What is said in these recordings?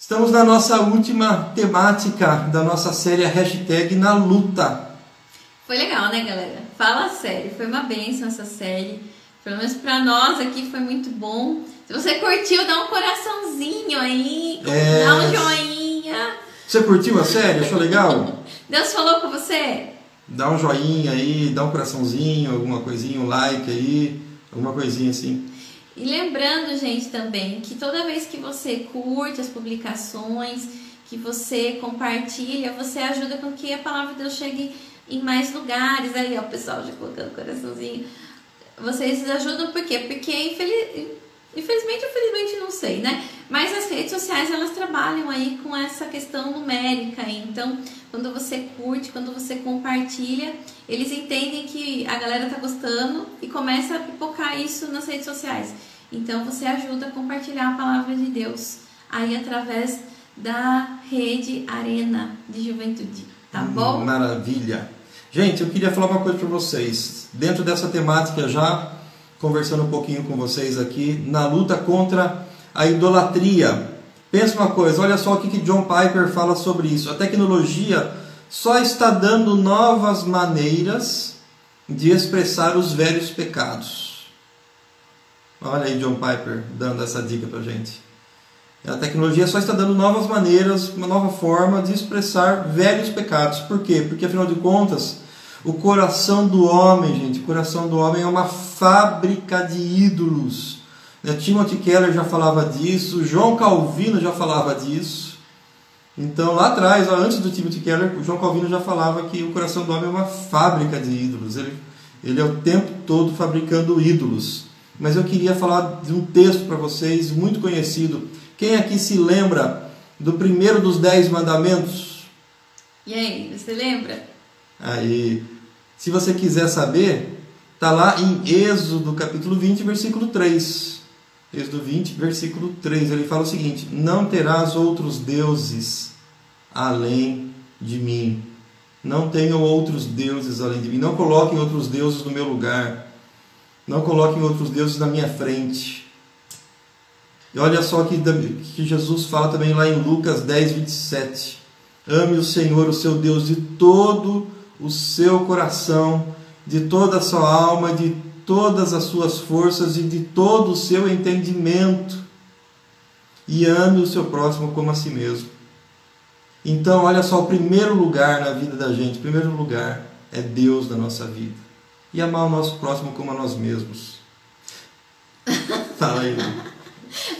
Estamos na nossa última temática da nossa série hashtag na luta. Foi legal, né, galera? Fala sério, foi uma benção essa série. Pelo menos pra nós aqui foi muito bom. Se você curtiu, dá um coraçãozinho aí, É. dá um joinha. Você curtiu a série? Achou legal? Deus falou com você? Dá um joinha aí, dá um coraçãozinho, alguma coisinha, um like aí, alguma coisinha assim. E lembrando, gente, também que toda vez que você curte as publicações, que você compartilha, você ajuda com que a palavra de Deus chegue em mais lugares. Aí, ó, o pessoal já colocando coraçãozinho. Vocês ajudam por quê? Porque infeliz- infelizmente, infelizmente não sei, né? Mas as redes sociais elas trabalham aí com essa questão numérica. Então, quando você curte, quando você compartilha, eles entendem que a galera tá gostando e começa a pipocar isso nas redes sociais. Então, você ajuda a compartilhar a palavra de Deus aí através da rede Arena de Juventude, tá bom? Maravilha. Gente, eu queria falar uma coisa para vocês. Dentro dessa temática, já conversando um pouquinho com vocês aqui, na luta contra a idolatria. Pensa uma coisa, olha só o que que John Piper fala sobre isso. A tecnologia só está dando novas maneiras de expressar os velhos pecados. Olha aí John Piper dando essa dica pra gente. A tecnologia só está dando novas maneiras, uma nova forma de expressar velhos pecados. Por quê? Porque afinal de contas, o coração do homem, gente, o coração do homem é uma fábrica de ídolos. Né? Timothy Keller já falava disso, João Calvino já falava disso. Então, lá atrás, antes do Timothy Keller, o João Calvino já falava que o coração do homem é uma fábrica de ídolos. Ele, ele é o tempo todo fabricando ídolos. Mas eu queria falar de um texto para vocês, muito conhecido. Quem aqui se lembra do primeiro dos dez mandamentos? E aí, você lembra? Aí, se você quiser saber, está lá em Êxodo capítulo 20, versículo 3. Êxodo 20, versículo 3. Ele fala o seguinte: Não terás outros deuses além de mim. Não tenham outros deuses além de mim. Não coloquem outros deuses no meu lugar. Não coloquem outros deuses na minha frente. E olha só que, que Jesus fala também lá em Lucas 10, 27. Ame o Senhor, o seu Deus, de todo o seu coração, de toda a sua alma, de todas as suas forças e de todo o seu entendimento. E ame o seu próximo como a si mesmo. Então, olha só, o primeiro lugar na vida da gente, o primeiro lugar é Deus na nossa vida. E amar o nosso próximo como a nós mesmos. Fala aí.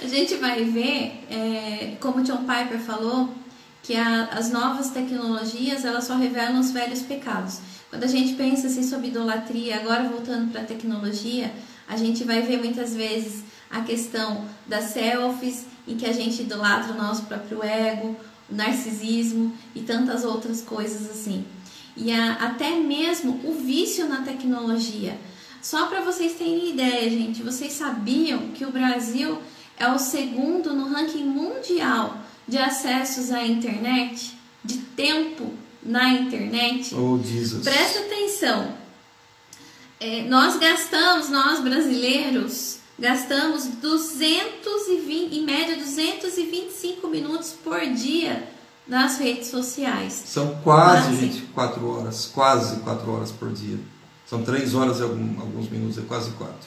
A gente vai ver, é, como John Piper falou, que a- as novas tecnologias elas só revelam os velhos pecados. Quando a gente pensa assim sobre idolatria, agora voltando para a tecnologia, a gente vai ver muitas vezes a questão das selfies, em que a gente idolatra o nosso próprio ego, o narcisismo e tantas outras coisas assim. E a- até mesmo o vício na tecnologia. Só para vocês terem ideia, gente, vocês sabiam que o Brasil é o segundo no ranking mundial de acessos à internet, de tempo na internet? Oh, Jesus. Presta atenção. É, nós gastamos, nós brasileiros, gastamos 220, em média 225 minutos por dia nas redes sociais. São quase, Quase. gente, quatro horas. Quase quatro horas por dia. São três horas e algum- alguns minutos, é quase quatro.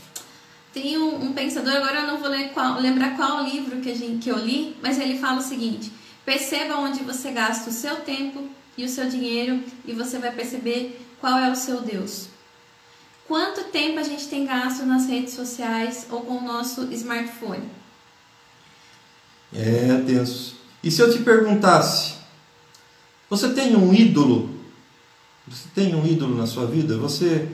Tem um, um pensador, agora eu não vou qual- lembrar qual livro que, a gente, que eu li, mas ele fala o seguinte: perceba onde você gasta o seu tempo e o seu dinheiro e você vai perceber qual é o seu Deus. Quanto tempo a gente tem gasto nas redes sociais ou com o nosso smartphone? É tenso. E se eu te perguntasse, você tem um ídolo? Você tem um ídolo na sua vida? Você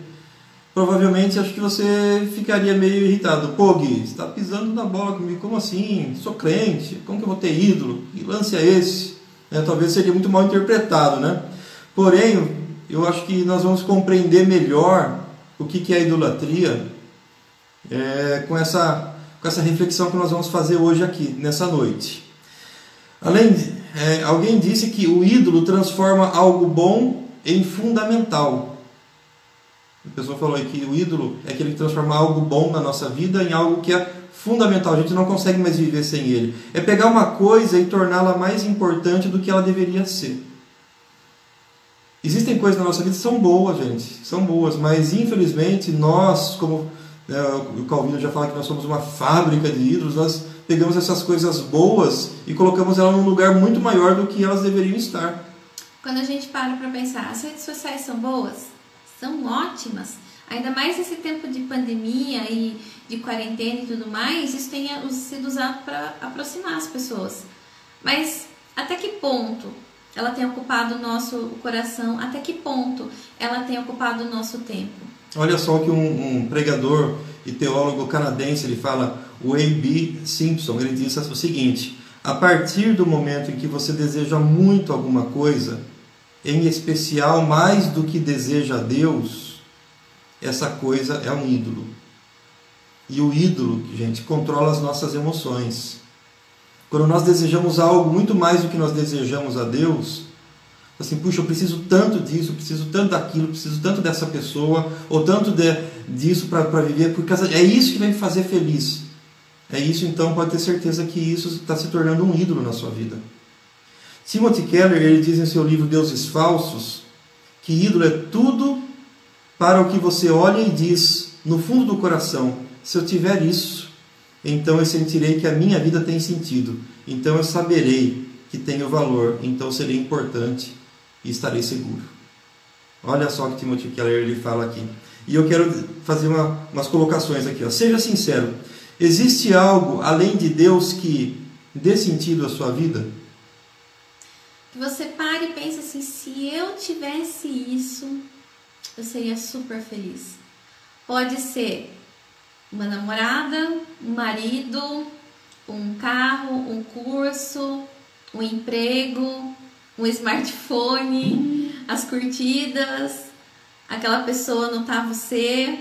provavelmente acho que você ficaria meio irritado. Pô, Gui, está pisando na bola comigo? Como assim? Sou crente, como que eu vou ter ídolo? Que lance é esse? Né, talvez seria muito mal interpretado, né? Porém, eu acho que nós vamos compreender melhor o que é idolatria é, com, essa, com essa reflexão que nós vamos fazer hoje aqui, nessa noite. Além de, é, alguém disse que o ídolo transforma algo bom em fundamental. A pessoa falou que o ídolo é aquele que transforma algo bom na nossa vida em algo que é fundamental, a gente não consegue mais viver sem ele. É pegar uma coisa e torná-la mais importante do que ela deveria ser. Existem coisas na nossa vida que são boas, gente, são boas, mas infelizmente nós, como né, o Calvino já fala que nós somos uma fábrica de ídolos, nós pegamos essas coisas boas e colocamos elas num lugar muito maior do que elas deveriam estar. Quando a gente para para pensar, as redes sociais são boas? São ótimas. Ainda mais nesse tempo de pandemia e de quarentena e tudo mais, isso tem sido usado para aproximar as pessoas. Mas até que ponto ela tem ocupado o nosso coração? Até que ponto ela tem ocupado o nosso tempo? Olha só que um, um pregador e teólogo canadense ele fala, o A.B. Simpson, ele diz o seguinte: a partir do momento em que você deseja muito alguma coisa, em especial mais do que deseja a Deus, essa coisa é um ídolo. E o ídolo, gente, controla as nossas emoções. Quando nós desejamos algo muito mais do que nós desejamos a Deus, assim, puxa, eu preciso tanto disso, eu preciso tanto daquilo, eu preciso tanto dessa pessoa, ou tanto de, disso para viver, porque é isso que vai me fazer feliz. É isso, então, pode ter certeza que isso está se tornando um ídolo na sua vida. Timothy Keller ele diz em seu livro Deuses Falsos que ídolo é tudo para o que você olha e diz no fundo do coração: se eu tiver isso, então eu sentirei que a minha vida tem sentido, então eu saberei que tenho valor, então serei importante e estarei seguro. Olha só o que Timothy Keller ele fala aqui. E eu quero fazer uma, umas colocações aqui. Ó. Seja sincero: existe algo além de Deus que dê sentido à sua vida? Que você pare e pense assim: se eu tivesse isso, eu seria super feliz. Pode ser uma namorada, um marido, um carro, um curso, um emprego, um smartphone, as curtidas, aquela pessoa notar você.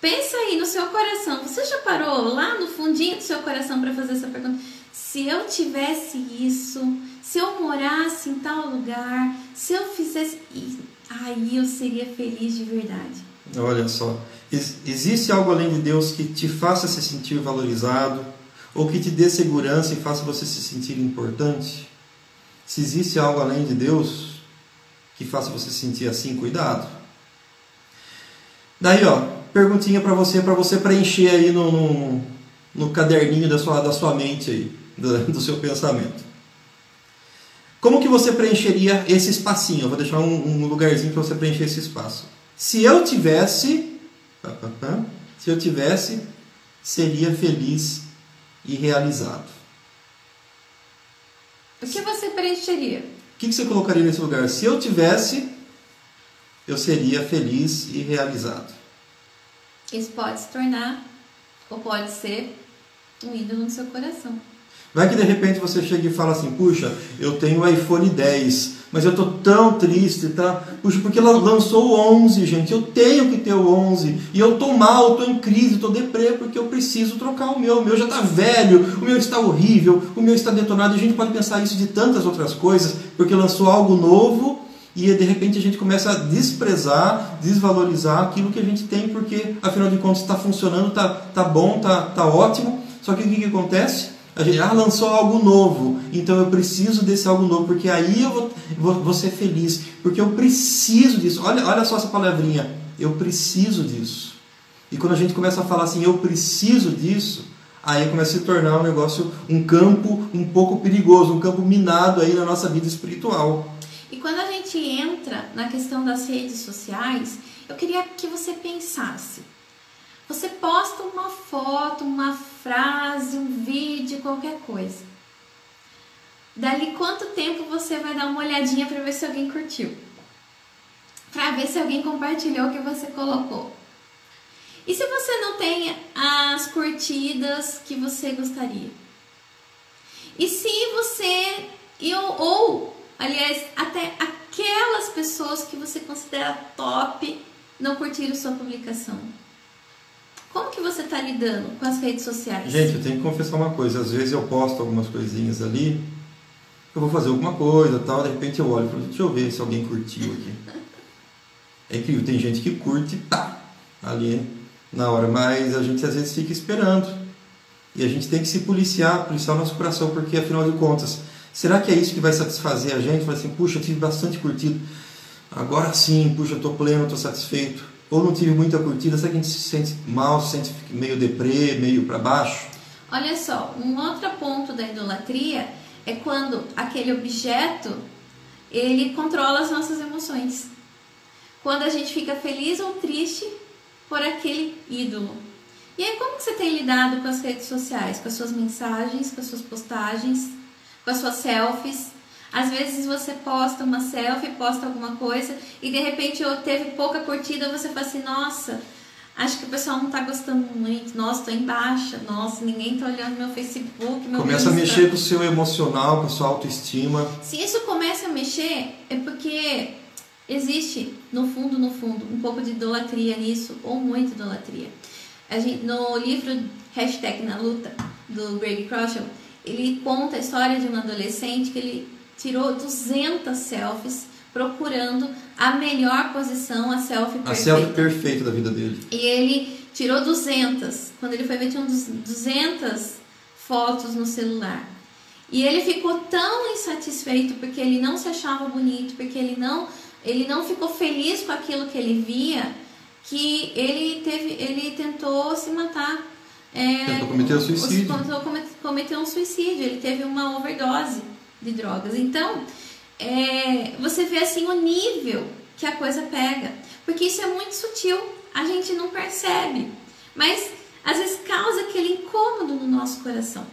Pensa aí no seu coração. Você já parou lá no fundinho do seu coração para fazer essa pergunta? Se eu tivesse isso, se eu morasse em tal lugar, se eu fizesse aí eu seria feliz de verdade. Olha só, existe algo além de Deus que te faça se sentir valorizado ou que te dê segurança e faça você se sentir importante? Se existe algo além de Deus que faça você sentir assim, cuidado. Daí, ó, perguntinha para você, para você preencher aí no, no, no, caderninho da sua, da sua mente aí, do, do seu pensamento. Como que você preencheria esse espacinho? Eu vou deixar um, um lugarzinho para você preencher esse espaço. Se eu tivesse, se eu tivesse, seria feliz e realizado. O que você preencheria? O que você colocaria nesse lugar? Se eu tivesse, eu seria feliz e realizado. Isso pode se tornar, ou pode ser, um ídolo no seu coração. Vai que de repente você chega e fala assim: puxa, eu tenho o iPhone 10, mas eu tô tão triste, tá? Puxa, porque ela lançou o 11, gente. Eu tenho que ter o 11. E eu tô mal, tô em crise, tô deprê porque eu preciso trocar o meu. O meu já tá velho, o meu está horrível, o meu está detonado. E a gente pode pensar isso de tantas outras coisas, porque lançou algo novo e de repente a gente começa a desprezar, desvalorizar aquilo que a gente tem, porque afinal de contas está funcionando, tá, tá bom, tá, tá ótimo. Só que o que, que acontece? A gente ah, lançou algo novo, então eu preciso desse algo novo, porque aí eu vou, vou, vou ser feliz, porque eu preciso disso. Olha, olha só essa palavrinha, eu preciso disso. E quando a gente começa a falar assim, eu preciso disso, aí começa a se tornar um negócio, um campo um pouco perigoso, um campo minado aí na nossa vida espiritual. E quando a gente entra na questão das redes sociais, eu queria que você pensasse você posta uma foto, uma frase, um vídeo, qualquer coisa. Dali quanto tempo você vai dar uma olhadinha para ver se alguém curtiu? Para ver se alguém compartilhou o que você colocou. E se você não tem as curtidas que você gostaria? E se você ou, ou aliás, até aquelas pessoas que você considera top não curtiram sua publicação? Como que você está lidando com as redes sociais? Gente, eu tenho que confessar uma coisa. Às vezes eu posto algumas coisinhas ali, eu vou fazer alguma coisa tal, de repente eu olho e falo, deixa eu ver se alguém curtiu aqui. É incrível, tem gente que curte, tá, ali na hora, mas a gente às vezes fica esperando. E a gente tem que se policiar, policiar o nosso coração, porque afinal de contas, será que é isso que vai satisfazer a gente? Falar assim, puxa, eu tive bastante curtido, agora sim, puxa, eu estou pleno, estou satisfeito. Ou não tive muita curtida, será que a gente se sente mal, se sente meio deprê, meio para baixo? Olha só, um outro ponto da idolatria é quando aquele objeto ele controla as nossas emoções. Quando a gente fica feliz ou triste por aquele ídolo. E aí, como que você tem lidado com as redes sociais? Com as suas mensagens, com as suas postagens, com as suas selfies? Às vezes você posta uma selfie, posta alguma coisa e de repente teve pouca curtida, você fala assim, nossa, acho que o pessoal não está gostando muito, nossa, tô em baixa, nossa, ninguém está olhando meu Facebook, meu Começa a mexer com o seu emocional, com a sua autoestima. Se isso começa a mexer, é porque existe, no fundo, no fundo, um pouco de idolatria nisso, ou muita idolatria. A gente, no livro Hashtag na Luta, do Greg Crouchel, ele conta a história de um adolescente que ele tirou 200 selfies procurando a melhor posição, a selfie perfeita. A selfie perfeita da vida dele. E ele tirou 200. Quando ele foi ver, tinha 200 fotos no celular. E ele ficou tão insatisfeito porque ele não se achava bonito, porque ele não, ele não ficou feliz com aquilo que ele via, que ele teve, ele tentou se matar. É, tentou cometer um suicídio. Tentou cometer um suicídio. Ele teve uma overdose de drogas. Então, é, você vê assim o nível que a coisa pega, porque isso é muito sutil, a gente não percebe, mas às vezes causa aquele incômodo no nosso coração.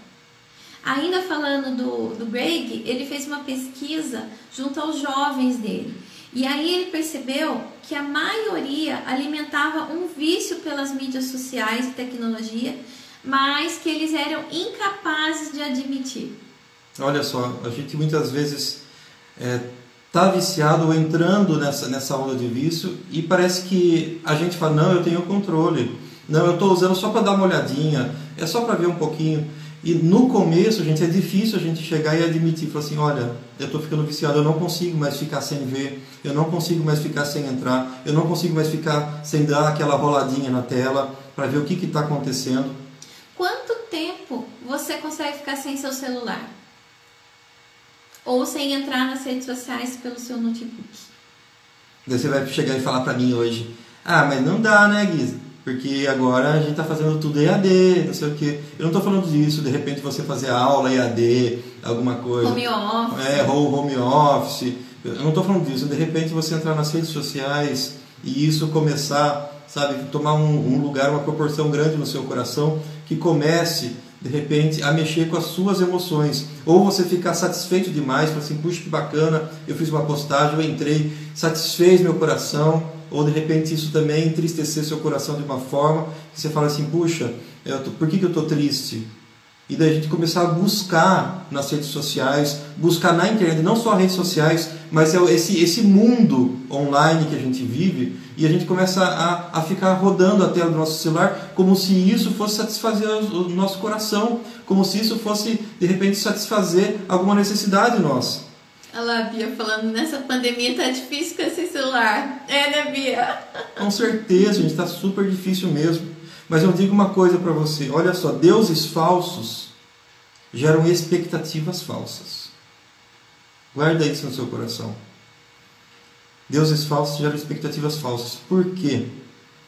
Ainda falando do, do Greg, ele fez uma pesquisa junto aos jovens dele. E aí ele percebeu que a maioria alimentava um vício pelas mídias sociais e tecnologia, mas que eles eram incapazes de admitir. Olha só, a gente muitas vezes está é, tá viciado ou entrando nessa, nessa onda de vício e parece que a gente fala, não, eu tenho controle, não, eu estou usando só para dar uma olhadinha, é só para ver um pouquinho. E no começo, gente, é difícil a gente chegar e admitir, falar assim, olha, eu estou ficando viciado, eu não consigo mais ficar sem ver, eu não consigo mais ficar sem entrar, eu não consigo mais ficar sem dar aquela roladinha na tela para ver o que está acontecendo. Quanto tempo você consegue ficar sem seu celular? Ou sem entrar nas redes sociais pelo seu notebook. Daí você vai chegar e falar para mim hoje, ah, mas não dá, né, Guisa? Porque agora a gente está fazendo tudo EAD, não sei o quê. Eu não estou falando disso, de repente você fazer aula EAD, alguma coisa. Home office. É, home office. Eu não estou falando disso. De repente você entrar nas redes sociais e isso começar, sabe, tomar um, um lugar, uma proporção grande no seu coração, que comece de repente, a mexer com as suas emoções. Ou você ficar satisfeito demais, falar assim, puxa que bacana, eu fiz uma postagem, eu entrei, satisfez meu coração. Ou de repente isso também entristecer seu coração de uma forma que você fala assim, puxa, tô, por que, que eu estou triste? E daí a gente começar a buscar nas redes sociais, buscar na internet, não só redes sociais, mas é esse, esse mundo online que a gente vive, e a gente começa a, a ficar rodando a tela do nosso celular como se isso fosse satisfazer o nosso coração, como se isso fosse, de repente, satisfazer alguma necessidade nossa. Olha lá, Bia, falando nessa pandemia tá difícil com esse celular. É, né, Bia? Com certeza, gente, tá super difícil mesmo. Mas eu digo uma coisa para você: olha só, deuses falsos geram expectativas falsas. Guarda isso no seu coração. Deuses falsos geram expectativas falsas. Por quê?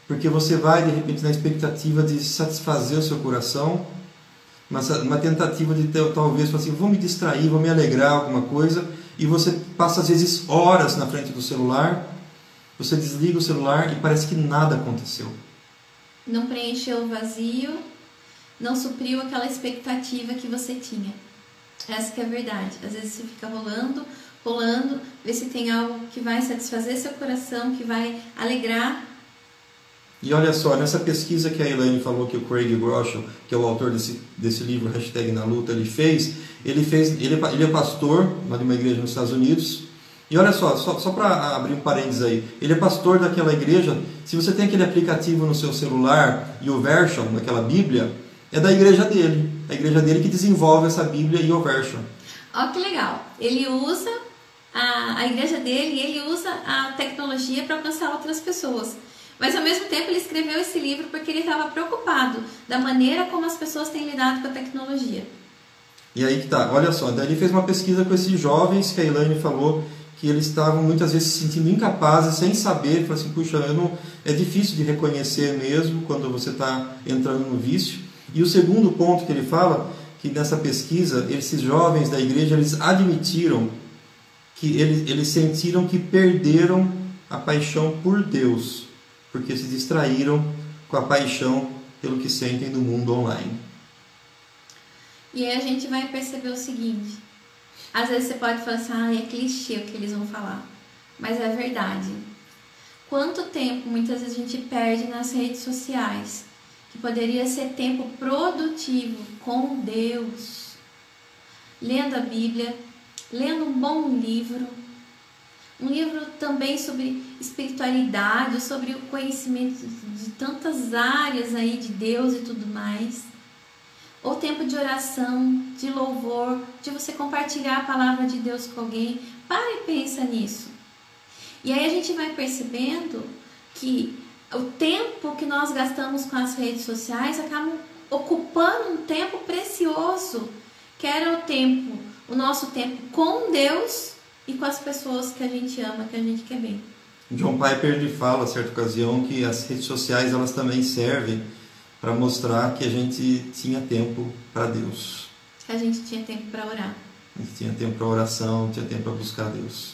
Porque você vai de repente na expectativa de satisfazer o seu coração, uma, uma tentativa de ter, talvez assim, vou me distrair, vou me alegrar alguma coisa, e você passa às vezes horas na frente do celular, você desliga o celular e parece que nada aconteceu não preencheu o vazio, não supriu aquela expectativa que você tinha. Essa que é a verdade. Às vezes você fica rolando, rolando, vê se tem algo que vai satisfazer seu coração, que vai alegrar. E olha só, nessa pesquisa que a Elaine falou que o Craig Groeschel, que é o autor desse, desse livro, Hashtag na Luta, ele fez, ele fez, ele, ele é pastor de uma igreja nos Estados Unidos, e olha só, só, só para abrir um parênteses aí, ele é pastor daquela igreja. Se você tem aquele aplicativo no seu celular, e o Version, daquela Bíblia, é da igreja dele. A igreja dele que desenvolve essa Bíblia e o Version. Olha que legal. Ele usa a, a igreja dele e ele usa a tecnologia para alcançar outras pessoas. Mas ao mesmo tempo ele escreveu esse livro porque ele estava preocupado da maneira como as pessoas têm lidado com a tecnologia. E aí que tá, olha só, daí ele fez uma pesquisa com esses jovens que a Elaine falou que eles estavam muitas vezes se sentindo incapazes, sem saber, falou assim, puxa, eu não, é difícil de reconhecer mesmo quando você está entrando no vício. E o segundo ponto que ele fala, que nessa pesquisa, esses jovens da igreja, eles admitiram que eles, eles sentiram que perderam a paixão por Deus, porque se distraíram com a paixão pelo que sentem no mundo online. E aí a gente vai perceber o seguinte: às vezes você pode falar assim, ah, é clichê o que eles vão falar, mas é verdade. Quanto tempo muitas vezes a gente perde nas redes sociais, que poderia ser tempo produtivo com Deus, lendo a Bíblia, lendo um bom livro, um livro também sobre espiritualidade, sobre o conhecimento de tantas áreas aí de Deus e tudo mais. Ou tempo de oração, de louvor, de você compartilhar a palavra de Deus com alguém. Para e pensa nisso. E aí a gente vai percebendo que o tempo que nós gastamos com as redes sociais acaba ocupando um tempo precioso, que era o tempo, o nosso tempo com Deus e com as pessoas que a gente ama, que a gente quer bem. John Piper ele fala, a certa ocasião, que as redes sociais elas também servem para mostrar que a gente tinha tempo para Deus. Que a gente tinha tempo para orar. A gente tinha tempo para oração, tinha tempo para buscar Deus.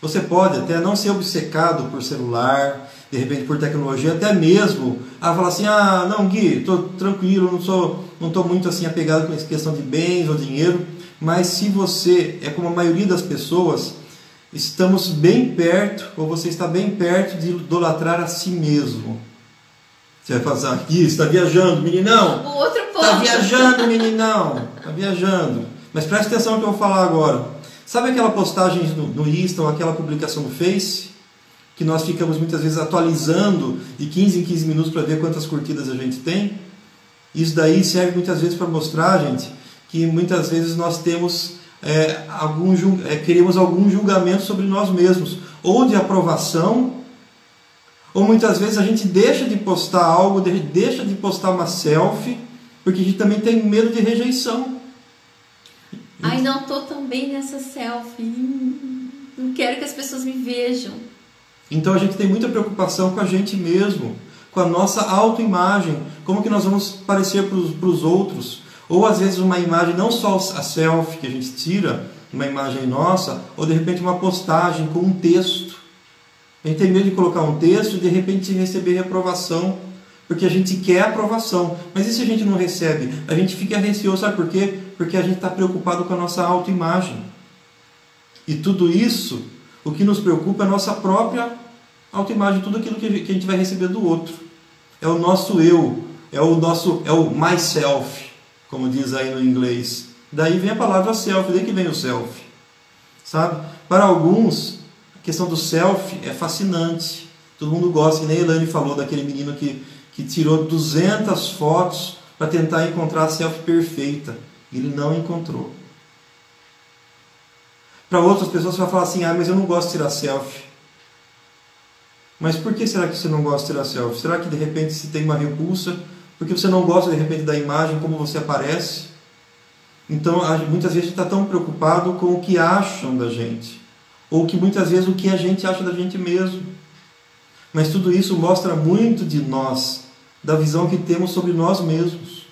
Você pode até não ser obcecado por celular, de repente por tecnologia, até mesmo a falar assim: ah, não, Gui, estou tranquilo, não sou, não estou muito assim apegado com essa questão de bens ou dinheiro. Mas se você é como a maioria das pessoas, estamos bem perto, ou você está bem perto de idolatrar a si mesmo. Você vai falar aqui, está viajando, meninão. O outro ponto. Está viajando, meninão. Está viajando. Mas preste atenção no que eu vou falar agora. Sabe aquela postagem no, no Insta ou aquela publicação no Face? Que nós ficamos muitas vezes atualizando de 15 em 15 minutos para ver quantas curtidas a gente tem? Isso daí serve muitas vezes para mostrar, gente, que muitas vezes nós temos é, algum, é, queremos algum julgamento sobre nós mesmos, ou de aprovação, ou muitas vezes a gente deixa de postar algo, deixa de postar uma selfie, porque a gente também tem medo de rejeição. Ai, não estou também nessa selfie. Não quero que as pessoas me vejam. Então a gente tem muita preocupação com a gente mesmo, com a nossa autoimagem, como que nós vamos parecer para os outros. Ou às vezes uma imagem, não só a selfie que a gente tira, uma imagem nossa, ou de repente uma postagem com um texto. A gente tem medo de colocar um texto e de repente receber reprovação, porque a gente quer aprovação. Mas e se a gente não recebe? A gente fica receoso, sabe por quê? Porque a gente está preocupado com a nossa autoimagem. E tudo isso, o que nos preocupa é a nossa própria autoimagem, tudo aquilo que a gente vai receber do outro. É o nosso eu, é o nosso, é o myself como diz aí no inglês. Daí vem a palavra self, daí que vem o self. Sabe? Para alguns, a questão do self é fascinante. Todo mundo gosta, que nem a Elane falou daquele menino que, que tirou 200 fotos para tentar encontrar a self perfeita. Ele não encontrou. Para outras pessoas você vai falar assim: ah, mas eu não gosto de tirar selfie. Mas por que será que você não gosta de tirar selfie? Será que de repente se tem uma repulsa porque você não gosta de repente da imagem como você aparece. Então, muitas vezes a gente está tão preocupado com o que acham da gente, ou que muitas vezes o que a gente acha da gente mesmo. Mas tudo isso mostra muito de nós, da visão que temos sobre nós mesmos.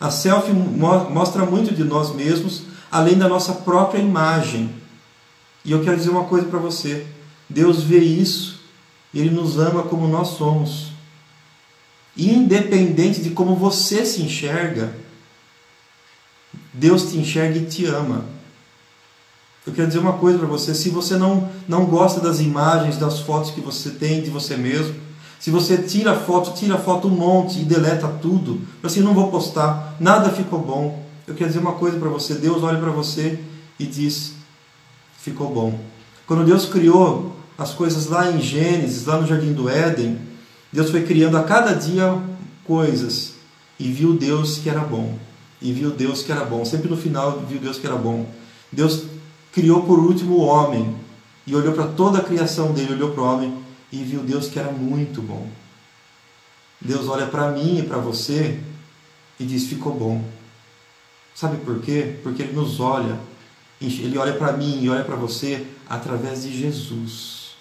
A selfie mostra muito de nós mesmos, além da nossa própria imagem. E eu quero dizer uma coisa para você: Deus vê isso, Ele nos ama como nós somos independente de como você se enxerga, Deus te enxerga e te ama. Eu quero dizer uma coisa para você: se você não, não gosta das imagens, das fotos que você tem de você mesmo, se você tira foto, tira foto um monte e deleta tudo, assim, não vou postar, nada ficou bom. Eu quero dizer uma coisa para você: Deus olha para você e diz: ficou bom. Quando Deus criou as coisas lá em Gênesis, lá no Jardim do Éden, Deus foi criando a cada dia coisas e viu Deus que era bom. E viu Deus que era bom. Sempre no final viu Deus que era bom. Deus criou por último o homem e olhou para toda a criação dele, olhou para o homem e viu Deus que era muito bom. Deus olha para mim e para você e diz: ficou bom. Sabe por quê? Porque Ele nos olha, Ele olha para mim e olha para você através de Jesus,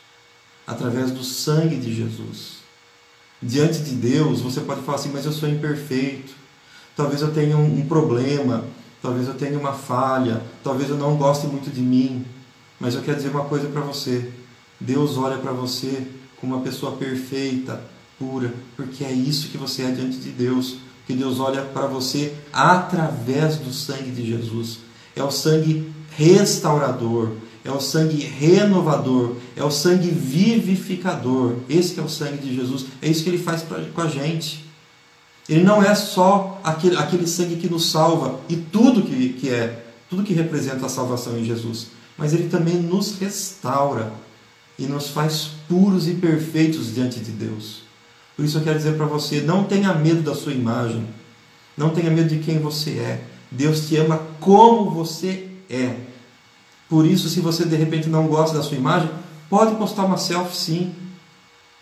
através do sangue de Jesus. Diante de Deus, você pode falar assim: mas eu sou imperfeito, talvez eu tenha um problema, talvez eu tenha uma falha, talvez eu não goste muito de mim, mas eu quero dizer uma coisa para você: Deus olha para você como uma pessoa perfeita, pura, porque é isso que você é diante de Deus. Que Deus olha para você através do sangue de Jesus. É o sangue restaurador, é o sangue renovador, é o sangue vivificador. Esse é o sangue de Jesus. É isso que ele faz pra, com a gente. Ele não é só aquele, aquele sangue que nos salva e tudo que, que é, tudo que representa a salvação em Jesus, mas ele também nos restaura e nos faz puros e perfeitos diante de Deus. Por isso eu quero dizer para você: não tenha medo da sua imagem, não tenha medo de quem você é. Deus te ama como você é. Por isso, se você de repente não gosta da sua imagem, pode postar uma selfie sim.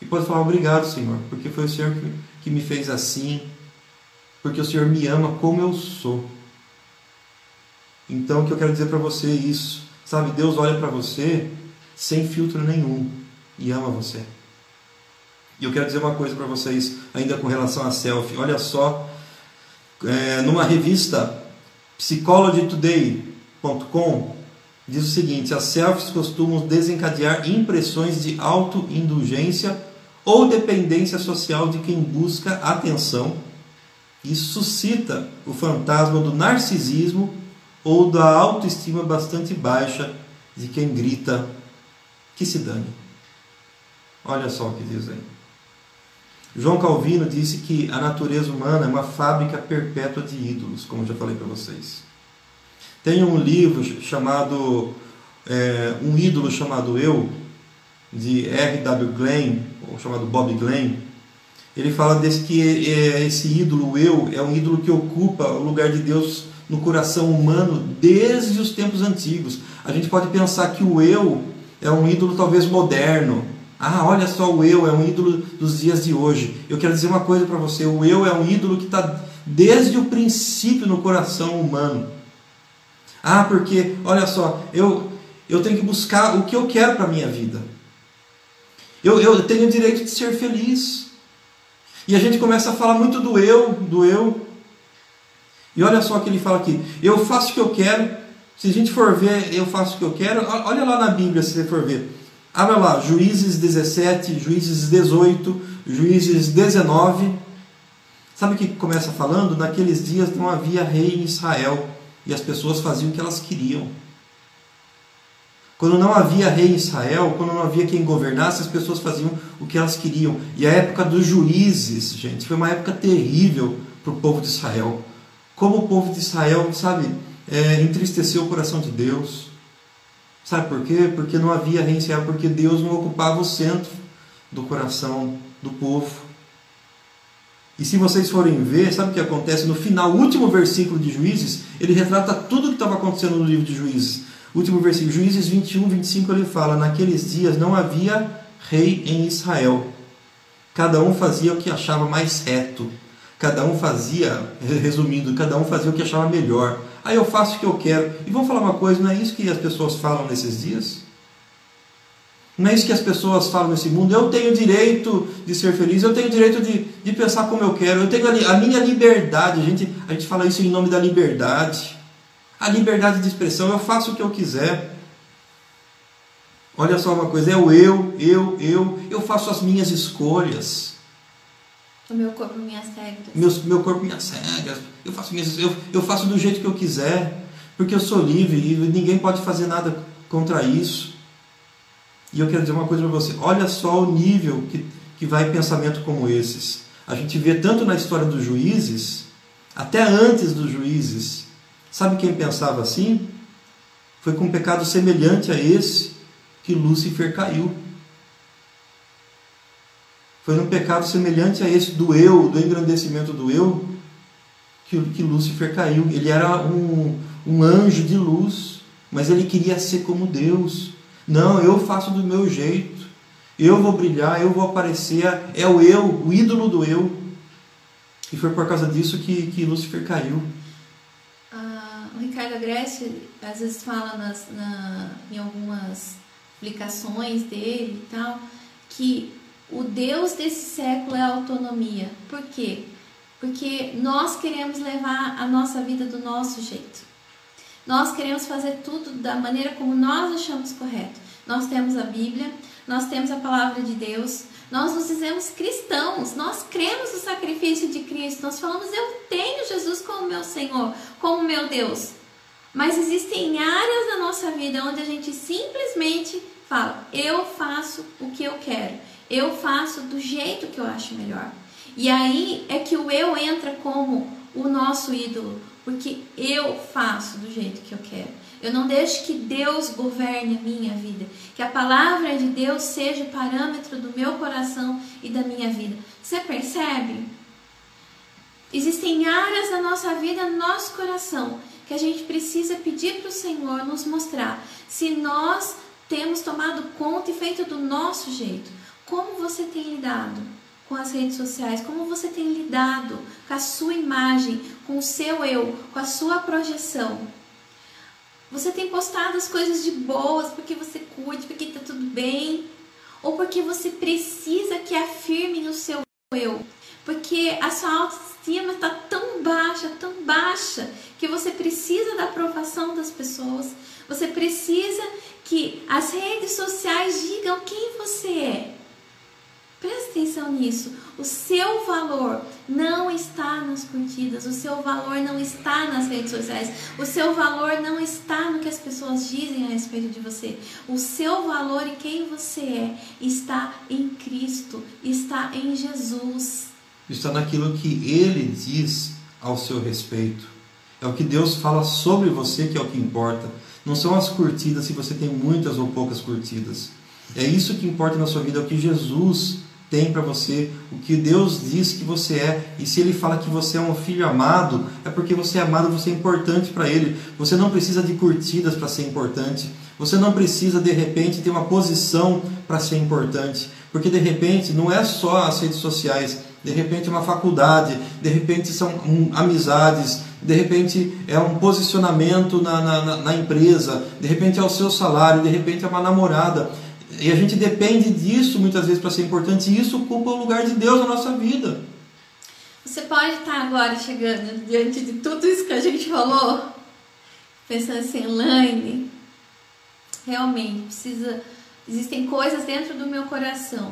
E pode falar obrigado, Senhor, porque foi o Senhor que, que me fez assim, porque o Senhor me ama como eu sou. Então, o que eu quero dizer para você é isso. Sabe, Deus olha para você sem filtro nenhum e ama você. E eu quero dizer uma coisa para vocês, ainda com relação a selfie. Olha só, é, numa revista psychologytoday.com diz o seguinte: as selfies costumam desencadear impressões de autoindulgência ou dependência social de quem busca atenção e suscita o fantasma do narcisismo ou da autoestima bastante baixa de quem grita que se dane. Olha só o que diz aí. João Calvino disse que a natureza humana é uma fábrica perpétua de ídolos, como já falei para vocês. Tem um livro chamado é, Um ídolo chamado Eu, de R.W. Glenn, ou chamado Bob Glenn. Ele fala desse que é, esse ídolo, eu, é um ídolo que ocupa o lugar de Deus no coração humano desde os tempos antigos. A gente pode pensar que o eu é um ídolo talvez moderno, ah, olha só, o eu é um ídolo dos dias de hoje. Eu quero dizer uma coisa para você: o eu é um ídolo que está desde o princípio no coração humano. Ah, porque, olha só, eu, eu tenho que buscar o que eu quero para a minha vida. Eu, eu tenho o direito de ser feliz. E a gente começa a falar muito do eu, do eu. E olha só o que ele fala aqui: eu faço o que eu quero. Se a gente for ver, eu faço o que eu quero. Olha lá na Bíblia, se você for ver. Abra lá, Juízes 17, Juízes 18, Juízes 19. Sabe o que começa falando? Naqueles dias não havia rei em Israel e as pessoas faziam o que elas queriam. Quando não havia rei em Israel, quando não havia quem governasse, as pessoas faziam o que elas queriam. E a época dos juízes, gente, foi uma época terrível para o povo de Israel. Como o povo de Israel, sabe, é, entristeceu o coração de Deus. Sabe por quê? Porque não havia rei Israel, porque Deus não ocupava o centro do coração do povo. E se vocês forem ver, sabe o que acontece? No final, último versículo de Juízes, ele retrata tudo o que estava acontecendo no livro de Juízes. Último versículo, Juízes 21, 25, ele fala: Naqueles dias não havia rei em Israel. Cada um fazia o que achava mais reto. Cada um fazia, resumindo, cada um fazia o que achava melhor. Aí eu faço o que eu quero. E vamos falar uma coisa, não é isso que as pessoas falam nesses dias? Não é isso que as pessoas falam nesse mundo. Eu tenho direito de ser feliz, eu tenho direito de, de pensar como eu quero, eu tenho a, a minha liberdade. A gente, a gente fala isso em nome da liberdade. A liberdade de expressão, eu faço o que eu quiser. Olha só uma coisa, é o eu, eu, eu, eu faço as minhas escolhas. O meu corpo, minhas regras. Meu, meu corpo, minhas regras. Eu faço, minhas, eu, eu faço do jeito que eu quiser, porque eu sou livre e ninguém pode fazer nada contra isso. E eu quero dizer uma coisa para você: olha só o nível que, que vai pensamento como esses. A gente vê tanto na história dos juízes, até antes dos juízes. Sabe quem pensava assim? Foi com um pecado semelhante a esse que Lúcifer caiu. Foi num pecado semelhante a esse do eu, do engrandecimento do eu, que, que Lúcifer caiu. Ele era um, um anjo de luz, mas ele queria ser como Deus. Não, eu faço do meu jeito. Eu vou brilhar, eu vou aparecer, é o eu, o ídolo do eu. E foi por causa disso que, que Lúcifer caiu. Agreste às vezes fala nas, na, em algumas publicações dele e tal, que o Deus desse século é a autonomia. Por quê? Porque nós queremos levar a nossa vida do nosso jeito. Nós queremos fazer tudo da maneira como nós achamos correto. Nós temos a Bíblia, nós temos a palavra de Deus, nós nos dizemos cristãos, nós cremos no sacrifício de Cristo, nós falamos eu tenho Jesus como meu Senhor, como meu Deus. Mas existem áreas da nossa vida onde a gente simplesmente fala, eu faço o que eu quero, eu faço do jeito que eu acho melhor. E aí é que o eu entra como o nosso ídolo, porque eu faço do jeito que eu quero. Eu não deixo que Deus governe a minha vida, que a palavra de Deus seja o parâmetro do meu coração e da minha vida. Você percebe? Existem áreas da nossa vida, no nosso coração, que a gente precisa pedir para o Senhor nos mostrar se nós temos tomado conta e feito do nosso jeito. Como você tem lidado com as redes sociais? Como você tem lidado com a sua imagem, com o seu eu, com a sua projeção? Você tem postado as coisas de boas porque você curte, porque tá tudo bem? Ou porque você precisa que afirmem o seu eu? Porque a sua autoestima está tão baixa, tão baixa, que você precisa da aprovação das pessoas. Você precisa que as redes sociais digam quem você é. Presta atenção nisso. O seu valor não está nas curtidas, o seu valor não está nas redes sociais, o seu valor não está no que as pessoas dizem a respeito de você. O seu valor e quem você é está em Cristo, está em Jesus. Está naquilo que Ele diz ao seu respeito. É o que Deus fala sobre você que é o que importa. Não são as curtidas se você tem muitas ou poucas curtidas. É isso que importa na sua vida, é o que Jesus tem para você, o que Deus diz que você é. E se Ele fala que você é um filho amado, é porque você é amado, você é importante para Ele. Você não precisa de curtidas para ser importante. Você não precisa de repente ter uma posição para ser importante, porque de repente não é só as redes sociais. De repente é uma faculdade, de repente são um, amizades, de repente é um posicionamento na, na, na, empresa, de repente é o seu salário, de repente é uma namorada. E a gente depende disso muitas vezes para ser importante, e isso ocupa o lugar de Deus na nossa vida. Você pode estar agora chegando diante de tudo isso que a gente falou, pensando assim, Laine, realmente precisa. Existem coisas dentro do meu coração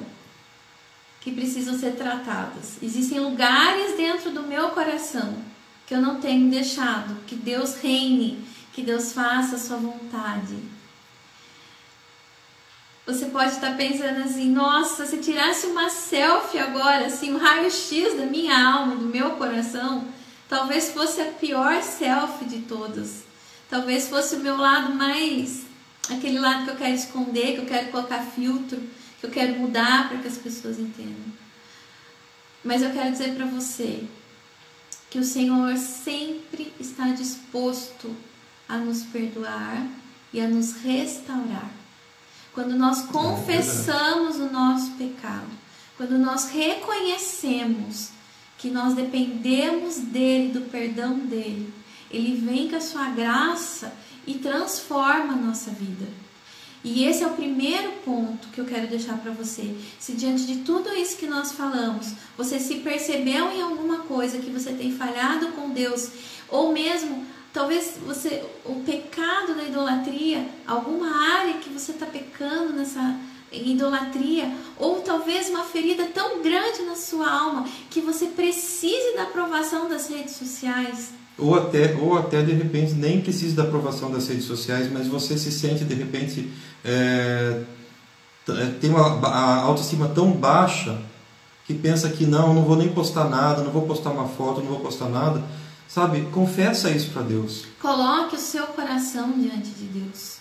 que precisam ser tratadas. Existem lugares dentro do meu coração que eu não tenho deixado, que Deus reine, que Deus faça a sua vontade. Você pode estar pensando assim, nossa, se tirasse uma selfie agora, assim, um raio-x da minha alma, do meu coração, talvez fosse a pior selfie de todas. Talvez fosse o meu lado mais, aquele lado que eu quero esconder, que eu quero colocar filtro, que eu quero mudar para que as pessoas entendam. Mas eu quero dizer para você, que o Senhor sempre está disposto a nos perdoar e a nos restaurar. Quando nós é confessamos o nosso pecado, quando nós reconhecemos que nós dependemos dele, do perdão dele, ele vem com a sua graça e transforma a nossa vida. E esse é o primeiro ponto que eu quero deixar para você. Se diante de tudo isso que nós falamos, você se percebeu em alguma coisa que você tem falhado com Deus, ou mesmo talvez você o pecado da idolatria, alguma área que você está pecando nessa idolatria, ou talvez uma ferida tão grande na sua alma que você precise da aprovação das redes sociais ou até, ou até de repente nem precisa da aprovação das redes sociais, mas você se sente de repente é, é, tem uma a autoestima tão baixa que pensa que não, não vou nem postar nada, não vou postar uma foto, não vou postar nada, sabe? Confessa isso para Deus. Coloque o seu coração diante de Deus.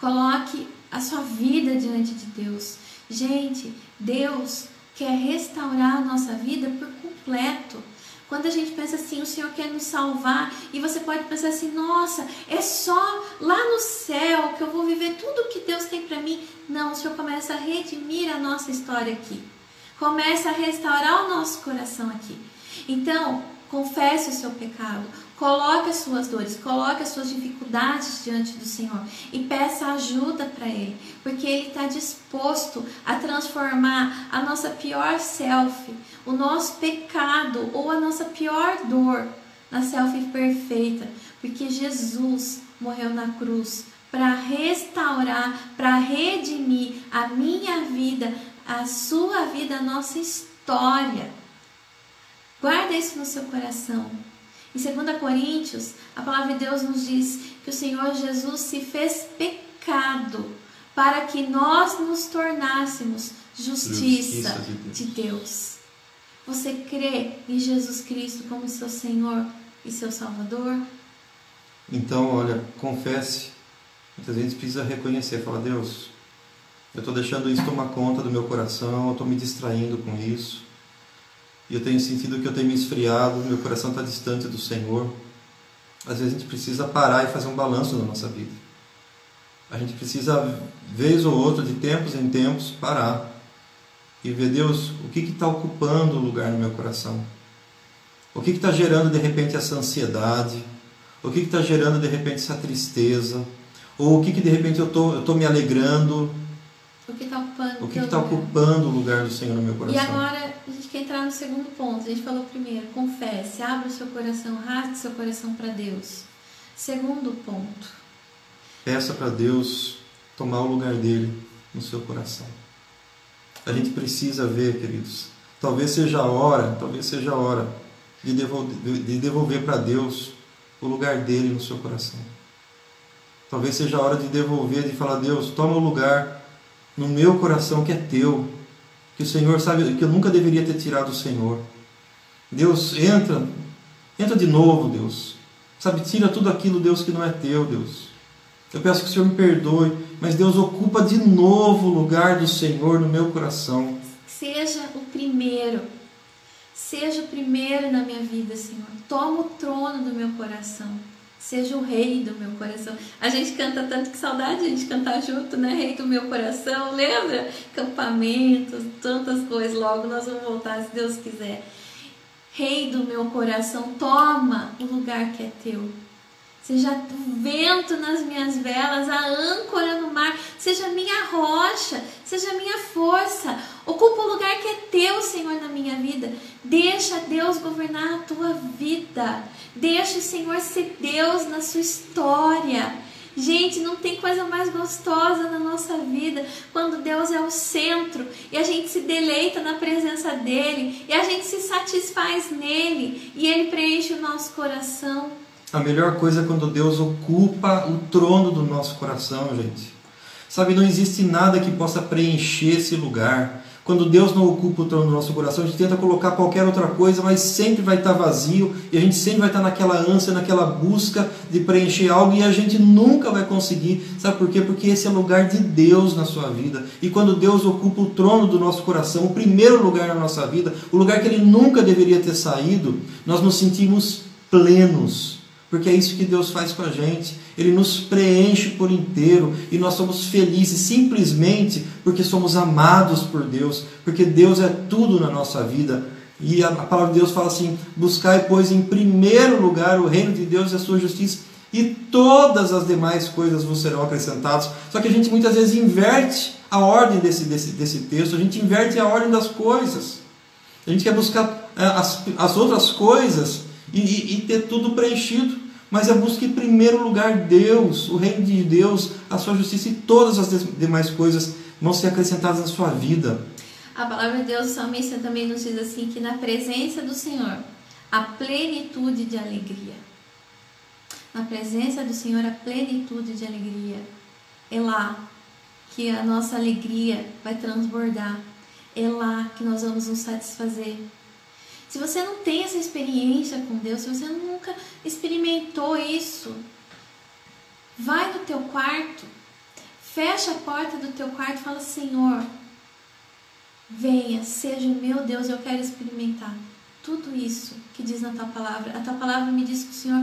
Coloque a sua vida diante de Deus. Gente, Deus quer restaurar a nossa vida por completo. Quando a gente pensa assim, o Senhor quer nos salvar, e você pode pensar assim, nossa, é só lá no céu, que eu vou viver tudo que Deus tem para mim. Não, o Senhor começa a redimir a nossa história aqui. Começa a restaurar o nosso coração aqui. Então, confesse o seu pecado, coloque as suas dores, coloque as suas dificuldades diante do Senhor e peça ajuda para Ele, porque Ele está disposto a transformar a nossa pior self, o nosso pecado ou a nossa pior dor na self perfeita, porque Jesus morreu na cruz para restaurar, para redimir a minha vida, a sua vida, a nossa história. Guarda isso no seu coração. Em 2 Coríntios, a palavra de Deus nos diz que o Senhor Jesus se fez pecado para que nós nos tornássemos justiça, justiça de, Deus. de Deus. Você crê em Jesus Cristo como seu Senhor e seu Salvador? Então, olha, confesse. Muitas vezes precisa reconhecer, falar, Deus, eu estou deixando isso tomar conta do meu coração, eu estou me distraindo com isso. E eu tenho sentido que eu tenho me esfriado, meu coração está distante do Senhor. Às vezes a gente precisa parar e fazer um balanço na nossa vida. A gente precisa, vez ou outra, de tempos em tempos, parar e ver, Deus, o que está ocupando o lugar no meu coração? O que está gerando de repente essa ansiedade? O que está gerando de repente essa tristeza? Ou o que, que de repente eu tô, estou me alegrando? O que está ocupando, o, que que tá ocupando o lugar do Senhor no meu coração? E agora quer entrar no segundo ponto. A gente falou primeiro, confesse, abra o seu coração, rasgue seu coração para Deus. Segundo ponto. Peça para Deus tomar o lugar dele no seu coração. A gente precisa ver, queridos. Talvez seja a hora, talvez seja a hora de devolver, de devolver para Deus o lugar dele no seu coração. Talvez seja a hora de devolver, de falar: Deus, toma o lugar no meu coração que é teu. Que o Senhor sabe que eu nunca deveria ter tirado o Senhor. Deus, entra, entra de novo, Deus. Sabe, tira tudo aquilo, Deus, que não é teu, Deus. Eu peço que o Senhor me perdoe, mas Deus ocupa de novo o lugar do Senhor no meu coração. Seja o primeiro Seja o primeiro na minha vida, Senhor. Toma o trono do meu coração. Seja o rei do meu coração. A gente canta tanto que saudade a gente cantar junto, né? Rei do meu coração. Lembra? Campamentos, tantas coisas. Logo nós vamos voltar, se Deus quiser. Rei do meu coração, toma o lugar que é teu. Seja o vento nas minhas velas, a âncora no mar, seja minha rocha, seja minha força. Ocupa o lugar que é teu, Senhor, na minha vida. Deixa Deus governar a tua vida. Deixa o Senhor ser Deus na sua história. Gente, não tem coisa mais gostosa na nossa vida quando Deus é o centro e a gente se deleita na presença dele e a gente se satisfaz nele e ele preenche o nosso coração. A melhor coisa é quando Deus ocupa o trono do nosso coração, gente. Sabe, não existe nada que possa preencher esse lugar. Quando Deus não ocupa o trono do nosso coração, a gente tenta colocar qualquer outra coisa, mas sempre vai estar vazio e a gente sempre vai estar naquela ânsia, naquela busca de preencher algo e a gente nunca vai conseguir. Sabe por quê? Porque esse é o lugar de Deus na sua vida. E quando Deus ocupa o trono do nosso coração, o primeiro lugar na nossa vida, o lugar que ele nunca deveria ter saído, nós nos sentimos plenos porque é isso que Deus faz com a gente. Ele nos preenche por inteiro e nós somos felizes simplesmente porque somos amados por Deus, porque Deus é tudo na nossa vida. E a palavra de Deus fala assim: buscai, pois, em primeiro lugar o reino de Deus e a sua justiça, e todas as demais coisas vos serão acrescentadas. Só que a gente muitas vezes inverte a ordem desse, desse, desse texto, a gente inverte a ordem das coisas. A gente quer buscar eh, as, as outras coisas e, e, ter tudo preenchido. Mas é busque em primeiro lugar Deus, o reino de Deus, a sua justiça e todas as demais coisas vão ser acrescentadas na sua vida. A palavra de Deus, o salmista também nos diz assim: que na presença do Senhor a plenitude de alegria. Na presença do Senhor a plenitude de alegria. É lá que a nossa alegria vai transbordar. É lá que nós vamos nos satisfazer. Se você não tem essa experiência com Deus, se você nunca experimentou isso, vai no teu quarto, fecha a porta do teu quarto e fala: Senhor, venha, seja meu Deus, eu quero experimentar tudo isso que diz na tua palavra. A tua palavra me diz que o Senhor,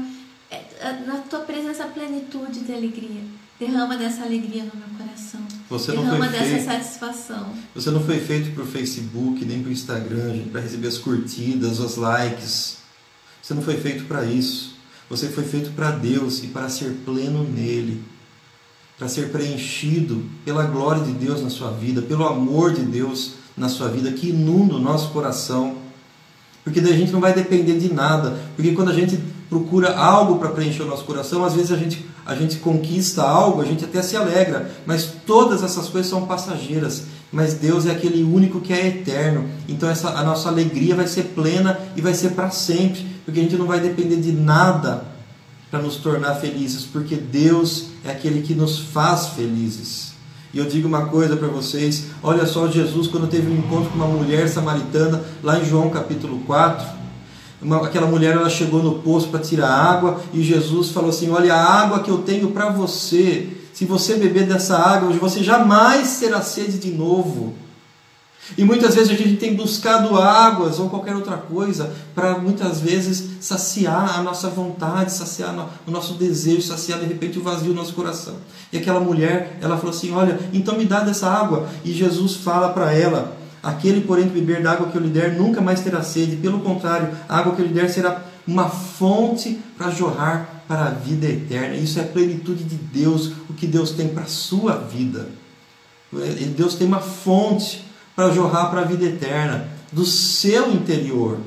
é, na tua presença a plenitude de alegria. Derrama dessa alegria no meu coração. Você não foi feito, satisfação. você não foi feito para o Facebook nem para o Instagram, para receber as curtidas, os likes. Você não foi feito para isso. Você foi feito para Deus e para ser pleno nele. Para ser preenchido pela glória de Deus na sua vida, pelo amor de Deus na sua vida que inunda o nosso coração. Porque daí a gente não vai depender de nada. Porque quando a gente procura algo para preencher o nosso coração, às vezes a gente, a gente conquista algo, a gente até se alegra, mas todas essas coisas são passageiras. Mas Deus é aquele único que é eterno. Então essa, a nossa alegria vai ser plena e vai ser para sempre, porque a gente não vai depender de nada para nos tornar felizes, porque Deus é aquele que nos faz felizes. E eu digo uma coisa para vocês: olha só, Jesus, quando teve um encontro com uma mulher samaritana, lá em João capítulo 4, uma, aquela mulher ela chegou no poço para tirar água e Jesus falou assim: Olha, a água que eu tenho para você, se você beber dessa água, você jamais será sede de novo. E muitas vezes a gente tem buscado águas ou qualquer outra coisa para muitas vezes saciar a nossa vontade, saciar o nosso desejo, saciar de repente o vazio do nosso coração. E aquela mulher, ela falou assim: Olha, então me dá dessa água. E Jesus fala para ela: Aquele, porém, que beber da água que eu lhe der nunca mais terá sede. Pelo contrário, a água que eu lhe der será uma fonte para jorrar para a vida eterna. Isso é a plenitude de Deus, o que Deus tem para a sua vida. Deus tem uma fonte para jorrar para a vida eterna, do seu interior.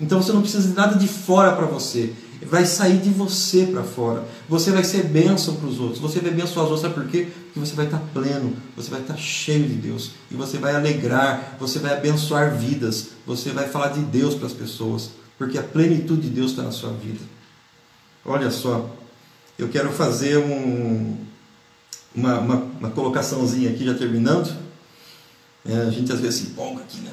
Então você não precisa de nada de fora para você. Vai sair de você para fora. Você vai ser bênção para os outros. Você vai abençoar os outros. Sabe por quê? Porque você vai estar pleno. Você vai estar cheio de Deus. E você vai alegrar. Você vai abençoar vidas. Você vai falar de Deus para as pessoas. Porque a plenitude de Deus está na sua vida. Olha só. Eu quero fazer um, uma, uma, uma colocaçãozinha aqui, já terminando. É, a gente às vezes se empolga aqui, né?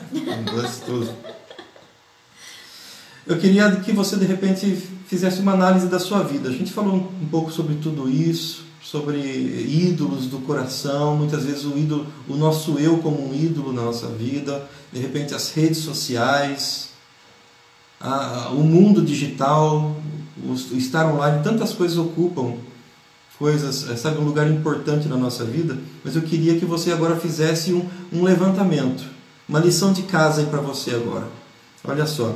Eu queria que você de repente fizesse uma análise da sua vida. A gente falou um pouco sobre tudo isso, sobre ídolos do coração, muitas vezes o ídolo, o nosso eu como um ídolo na nossa vida, de repente as redes sociais, a, o mundo digital, o, o estar online, tantas coisas ocupam coisas, eh, sabe, um lugar importante na nossa vida, mas eu queria que você agora fizesse um, um levantamento, uma lição de casa aí para você agora. Olha só,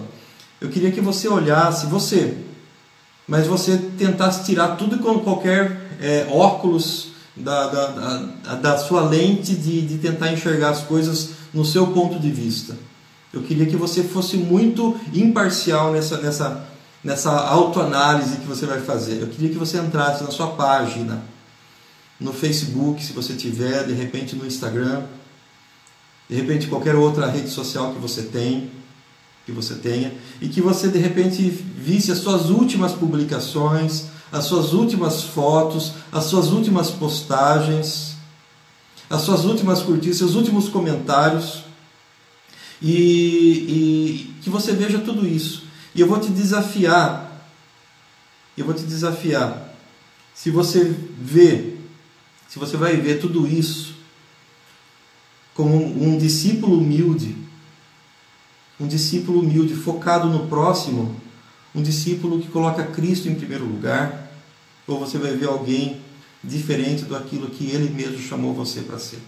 eu queria que você olhasse, você, mas você tentasse tirar tudo com qualquer é, óculos da, da, da, da, sua lente de, de tentar enxergar as coisas no seu ponto de vista. Eu queria que você fosse muito imparcial nessa, nessa, nessa autoanálise que você vai fazer. Eu queria que você entrasse na sua página, no Facebook, se você tiver, de repente no Instagram, de repente qualquer outra rede social que você tem, que você tenha, e que você de repente visse as suas últimas publicações, as suas últimas fotos, as suas últimas postagens, as suas últimas curtidas, seus últimos comentários, e, e que você veja tudo isso. E eu vou te desafiar, eu vou te desafiar, se você vê, se você vai ver tudo isso como um discípulo humilde, um discípulo humilde, focado no próximo, um discípulo que coloca Cristo em primeiro lugar, ou você vai ver alguém diferente do aquilo que ele mesmo chamou você para ser.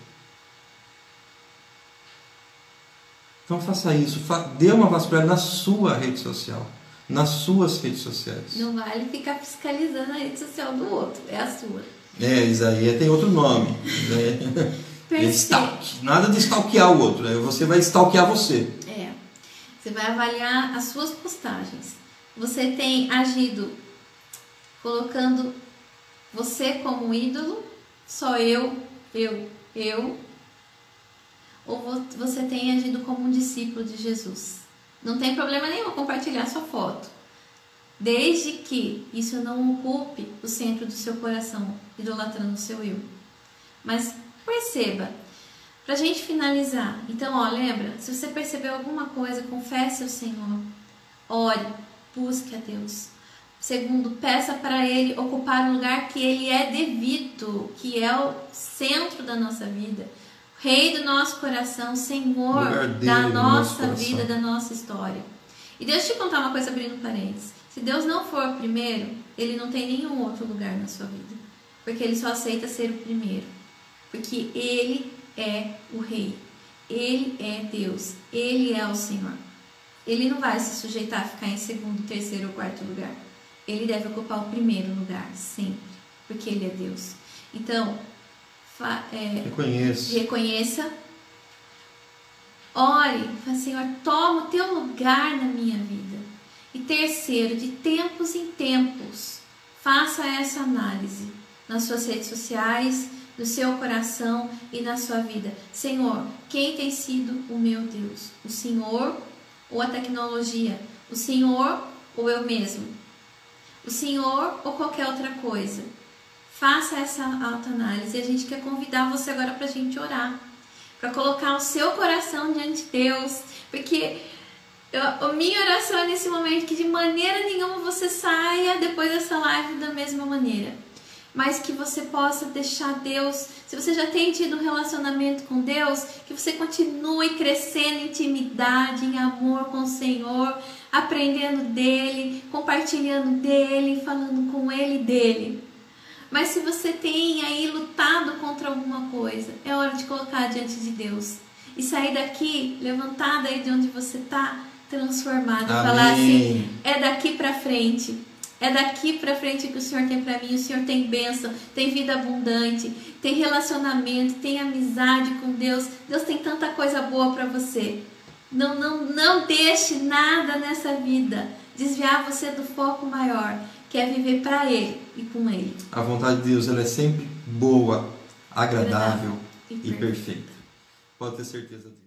Então faça isso, dê uma vasculhada na sua rede social, nas suas redes sociais. Não vale ficar fiscalizando a rede social do outro, é a sua. É, Isaías tem outro nome. Né? É stalk. Nada de stalkear o outro, né? você vai stalkear você. Você vai avaliar as suas postagens. Você tem agido colocando você como ídolo, só eu, eu, eu, ou você tem agido como um discípulo de Jesus. Não tem problema nenhum compartilhar sua foto, desde que isso não ocupe o centro do seu coração, idolatrando o seu eu. Mas perceba, para a gente finalizar, então, ó, lembra, se você percebeu alguma coisa, confesse ao Senhor, ore, busque a Deus. Segundo, peça para Ele ocupar o lugar que Ele é devido, que é o centro da nossa vida. Rei do nosso coração, Senhor da nossa vida, da nossa história. E deixa eu te contar uma coisa abrindo parênteses. Se Deus não for o primeiro, ele não tem nenhum outro lugar na sua vida. Porque ele só aceita ser o primeiro. Porque ele é o rei. Ele é Deus. Ele é o Senhor. Ele não vai se sujeitar a ficar em segundo, terceiro ou quarto lugar. Ele deve ocupar o primeiro lugar, sempre. Porque ele é Deus. Então, é, reconheça. reconheça. Ore, fala, Senhor, toma o teu lugar na minha vida. E terceiro, de tempos em tempos, faça essa análise nas suas redes sociais, no seu coração e na sua vida. Senhor, quem tem sido o meu Deus? O Senhor ou a tecnologia? O Senhor ou eu mesmo? O Senhor ou qualquer outra coisa? Faça essa autoanálise a gente quer convidar você agora para a gente orar, para colocar o seu coração diante de Deus, porque eu, a minha oração é nesse momento que de maneira nenhuma você saia depois dessa live da mesma maneira mas que você possa deixar Deus, se você já tem tido um relacionamento com Deus, que você continue crescendo em intimidade, em amor com o Senhor, aprendendo dele, compartilhando dele, falando com ele dele. Mas se você tem aí lutado contra alguma coisa, é hora de colocar diante de Deus e sair daqui, levantada aí de onde você está, transformado, falar assim: é daqui para frente. É daqui para frente que o Senhor tem para mim. O Senhor tem bênção, tem vida abundante, tem relacionamento, tem amizade com Deus. Deus tem tanta coisa boa para você. Não, não, não deixe nada nessa vida desviar você do foco maior, que é viver para Ele e com Ele. A vontade de Deus ela é sempre boa, agradável, agradável e, e perfeita. Pode ter certeza.